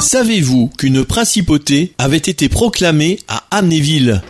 Savez-vous qu'une principauté avait été proclamée à Amnéville?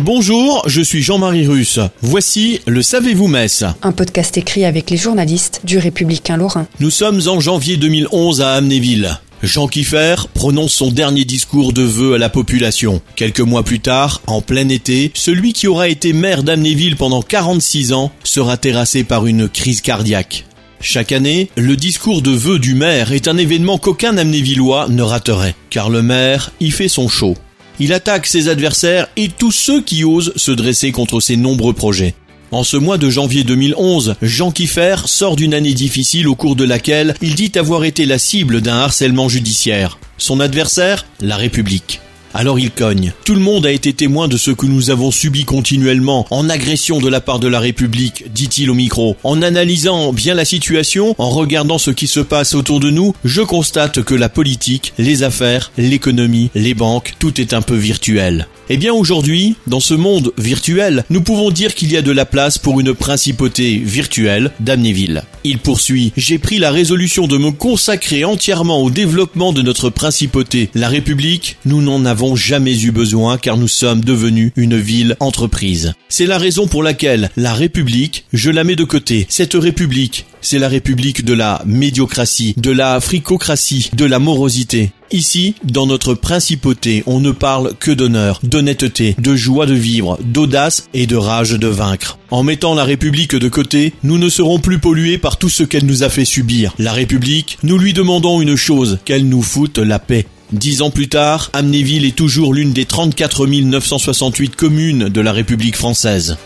Bonjour, je suis Jean-Marie Russe. Voici le Savez-vous Metz Un podcast écrit avec les journalistes du Républicain Lorrain. Nous sommes en janvier 2011 à Amnéville. Jean Kiffer prononce son dernier discours de vœux à la population. Quelques mois plus tard, en plein été, celui qui aura été maire d'Amnéville pendant 46 ans sera terrassé par une crise cardiaque. Chaque année, le discours de vœux du maire est un événement qu'aucun Amnévillois ne raterait, car le maire y fait son show. Il attaque ses adversaires et tous ceux qui osent se dresser contre ses nombreux projets. En ce mois de janvier 2011, Jean Kiffer sort d'une année difficile au cours de laquelle il dit avoir été la cible d'un harcèlement judiciaire. Son adversaire, la République. Alors il cogne. Tout le monde a été témoin de ce que nous avons subi continuellement en agression de la part de la République, dit-il au micro. En analysant bien la situation, en regardant ce qui se passe autour de nous, je constate que la politique, les affaires, l'économie, les banques, tout est un peu virtuel. Eh bien aujourd'hui, dans ce monde virtuel, nous pouvons dire qu'il y a de la place pour une principauté virtuelle d'Amnéville. Il poursuit, j'ai pris la résolution de me consacrer entièrement au développement de notre principauté. La République, nous n'en avons jamais eu besoin car nous sommes devenus une ville entreprise. C'est la raison pour laquelle la République, je la mets de côté. Cette République, c'est la République de la médiocratie, de la fricocratie, de la morosité. Ici, dans notre principauté, on ne parle que d'honneur, d'honnêteté, de joie de vivre, d'audace et de rage de vaincre. En mettant la République de côté, nous ne serons plus pollués par tout ce qu'elle nous a fait subir. La République, nous lui demandons une chose, qu'elle nous foute la paix. Dix ans plus tard, Amnéville est toujours l'une des 34 968 communes de la République française.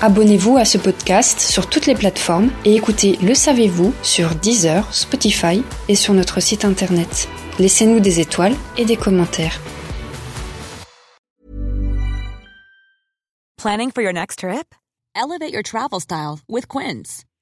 Abonnez-vous à ce podcast sur toutes les plateformes et écoutez Le Savez-vous sur Deezer, Spotify et sur notre site internet. Laissez-nous des étoiles et des commentaires. Planning for your next trip? Elevate your travel style with Quince.